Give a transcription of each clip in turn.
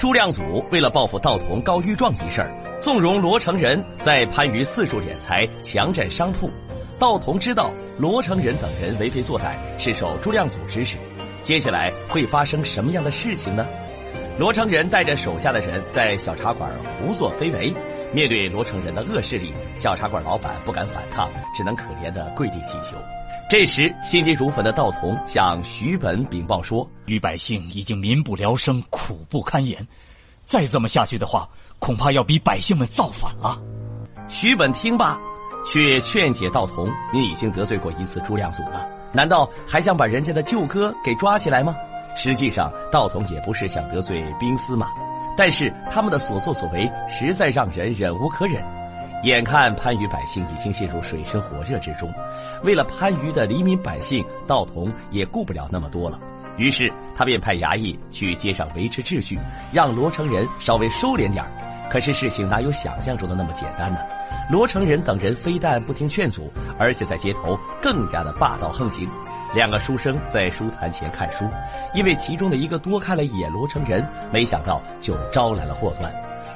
朱亮祖为了报复道童告御状一事，纵容罗成仁在番禺四处敛财，强占商铺。道童知道罗成仁等人为非作歹，是受朱亮祖指使。接下来会发生什么样的事情呢？罗成仁带着手下的人在小茶馆胡作非为，面对罗成仁的恶势力，小茶馆老板不敢反抗，只能可怜的跪地乞求。这时，心急如焚的道童向徐本禀报说：“于百姓已经民不聊生，苦不堪言，再这么下去的话，恐怕要逼百姓们造反了。”徐本听罢，却劝解道童：“你已经得罪过一次朱亮祖了，难道还想把人家的舅哥给抓起来吗？”实际上，道童也不是想得罪兵司马，但是他们的所作所为实在让人忍无可忍。眼看番禺百姓已经陷入水深火热之中，为了番禺的黎民百姓，道童也顾不了那么多了。于是他便派衙役去街上维持秩序，让罗成仁稍微收敛点可是事情哪有想象中的那么简单呢？罗成仁等人非但不听劝阻，而且在街头更加的霸道横行。两个书生在书坛前看书，因为其中的一个多看了一眼罗成仁，没想到就招来了祸端。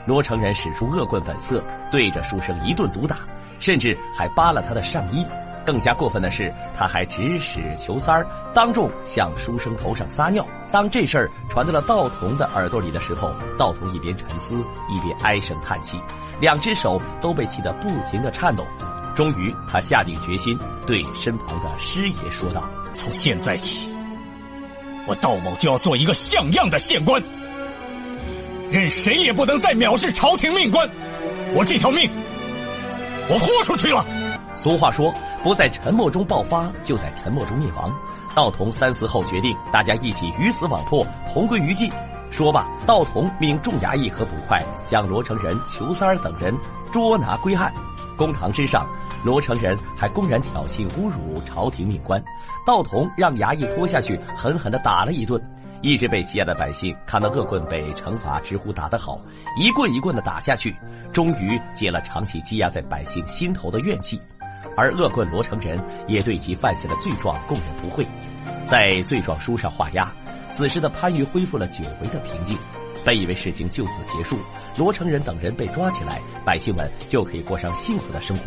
罗成仁使出恶棍本色，对着书生一顿毒打，甚至还扒了他的上衣。更加过分的是，他还指使裘三儿当众向书生头上撒尿。当这事儿传到了道童的耳朵里的时候，道童一边沉思，一边唉声叹气，两只手都被气得不停的颤抖。终于，他下定决心，对身旁的师爷说道：“从现在起，我道某就要做一个像样的县官。”任谁也不能再藐视朝廷命官，我这条命，我豁出去了。俗话说，不在沉默中爆发，就在沉默中灭亡。道童三思后决定，大家一起鱼死网破，同归于尽。说罢，道童命众衙役和捕快将罗成仁、裘三儿等人捉拿归案。公堂之上，罗成仁还公然挑衅侮辱朝廷命官，道童让衙役拖下去，狠狠地打了一顿。一直被欺压的百姓看到恶棍被惩罚，直呼打得好，一棍一棍的打下去，终于解了长期积压在百姓心头的怨气。而恶棍罗成仁也对其犯下的罪状供认不讳，在罪状书上画押。此时的番禺恢复了久违的平静，本以为事情就此结束，罗成仁等人被抓起来，百姓们就可以过上幸福的生活。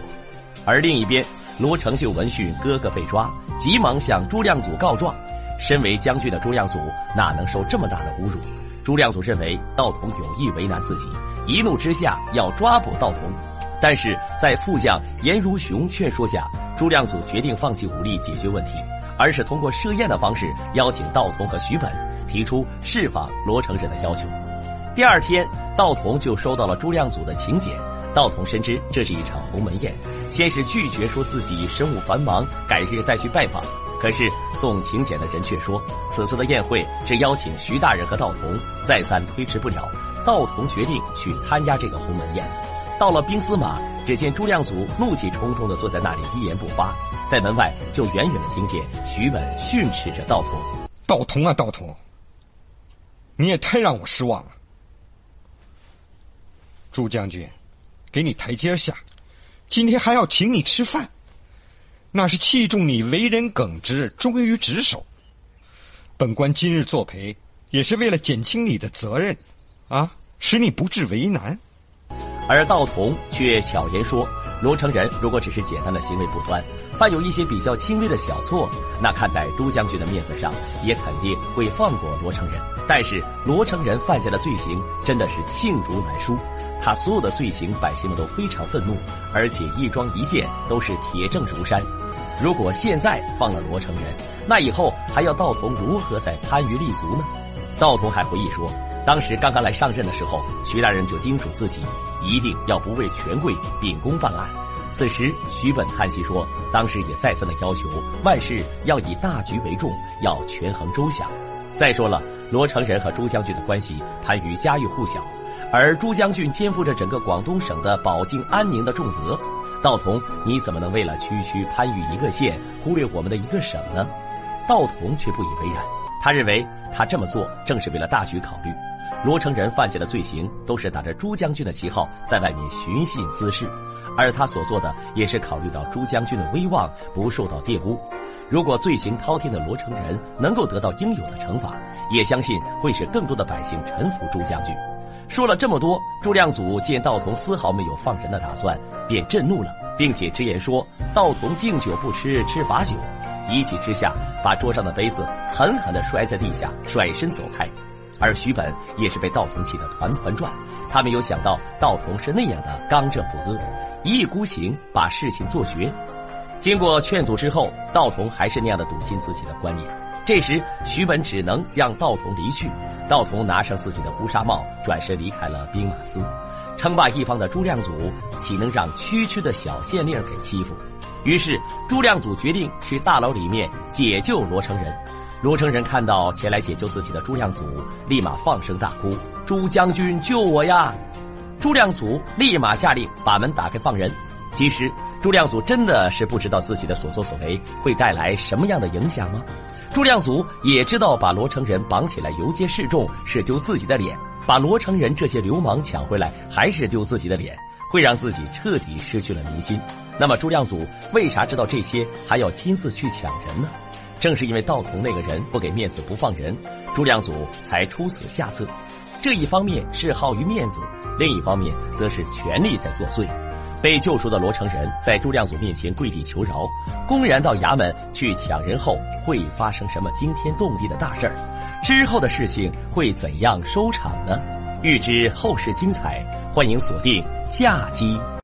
而另一边，罗成就闻讯哥哥被抓，急忙向朱亮祖告状。身为将军的朱亮祖哪能受这么大的侮辱？朱亮祖认为道童有意为难自己，一怒之下要抓捕道童。但是在副将颜如雄劝说下，朱亮祖决定放弃武力解决问题，而是通过设宴的方式邀请道童和徐本，提出释放罗成仁的要求。第二天，道童就收到了朱亮祖的请柬。道童深知这是一场鸿门宴，先是拒绝说自己身务繁忙，改日再去拜访。可是送请柬的人却说，此次的宴会只邀请徐大人和道童，再三推迟不了。道童决定去参加这个鸿门宴。到了兵司马，只见朱亮祖怒气冲冲地坐在那里，一言不发。在门外就远远地听见徐本训斥着道童：“道童啊，道童，你也太让我失望了。朱将军，给你台阶下，今天还要请你吃饭。”那是器重你为人耿直、忠于职守。本官今日作陪，也是为了减轻你的责任，啊，使你不至为难。而道童却巧言说，罗成仁如果只是简单的行为不端，犯有一些比较轻微的小错，那看在朱将军的面子上，也肯定会放过罗成仁。但是罗成仁犯下的罪行真的是罄竹难书，他所有的罪行，百姓们都非常愤怒，而且一桩一件都是铁证如山。如果现在放了罗成仁，那以后还要道童如何在番禺立足呢？道童还回忆说，当时刚刚来上任的时候，徐大人就叮嘱自己，一定要不畏权贵，秉公办案。此时徐本叹息说，当时也再三的要求，万事要以大局为重，要权衡周详。再说了，罗成仁和朱将军的关系，番禺家喻户晓，而朱将军肩负着整个广东省的保境安宁的重责。道童，你怎么能为了区区番禺一个县，忽略我们的一个省呢？道童却不以为然，他认为他这么做正是为了大局考虑。罗成仁犯下的罪行都是打着朱将军的旗号在外面寻衅滋事，而他所做的也是考虑到朱将军的威望不受到玷污。如果罪行滔天的罗成仁能够得到应有的惩罚，也相信会使更多的百姓臣服朱将军。说了这么多，朱亮祖见道童丝毫没有放人的打算，便震怒了，并且直言说：“道童敬酒不吃吃罚酒。”一气之下，把桌上的杯子狠狠地摔在地下，甩身走开。而徐本也是被道童气得团团转，他没有想到道童是那样的刚正不阿，一意孤行把事情做绝。经过劝阻之后，道童还是那样的笃信自己的观念。这时，徐本只能让道童离去。道童拿上自己的乌纱帽，转身离开了兵马司。称霸一方的朱亮祖岂能让区区的小县令给欺负？于是，朱亮祖决定去大牢里面解救罗成仁。罗成仁看到前来解救自己的朱亮祖，立马放声大哭：“朱将军，救我呀！”朱亮祖立马下令把门打开放人。其实，朱亮祖真的是不知道自己的所作所为会带来什么样的影响吗？朱亮祖也知道把罗成仁绑起来游街示众是丢自己的脸，把罗成仁这些流氓抢回来还是丢自己的脸，会让自己彻底失去了民心。那么朱亮祖为啥知道这些还要亲自去抢人呢？正是因为道童那个人不给面子不放人，朱亮祖才出此下策。这一方面是好于面子，另一方面则是权力在作祟。被救赎的罗成仁在朱亮祖面前跪地求饶，公然到衙门去抢人后会发生什么惊天动地的大事儿？之后的事情会怎样收场呢？欲知后事精彩，欢迎锁定下集。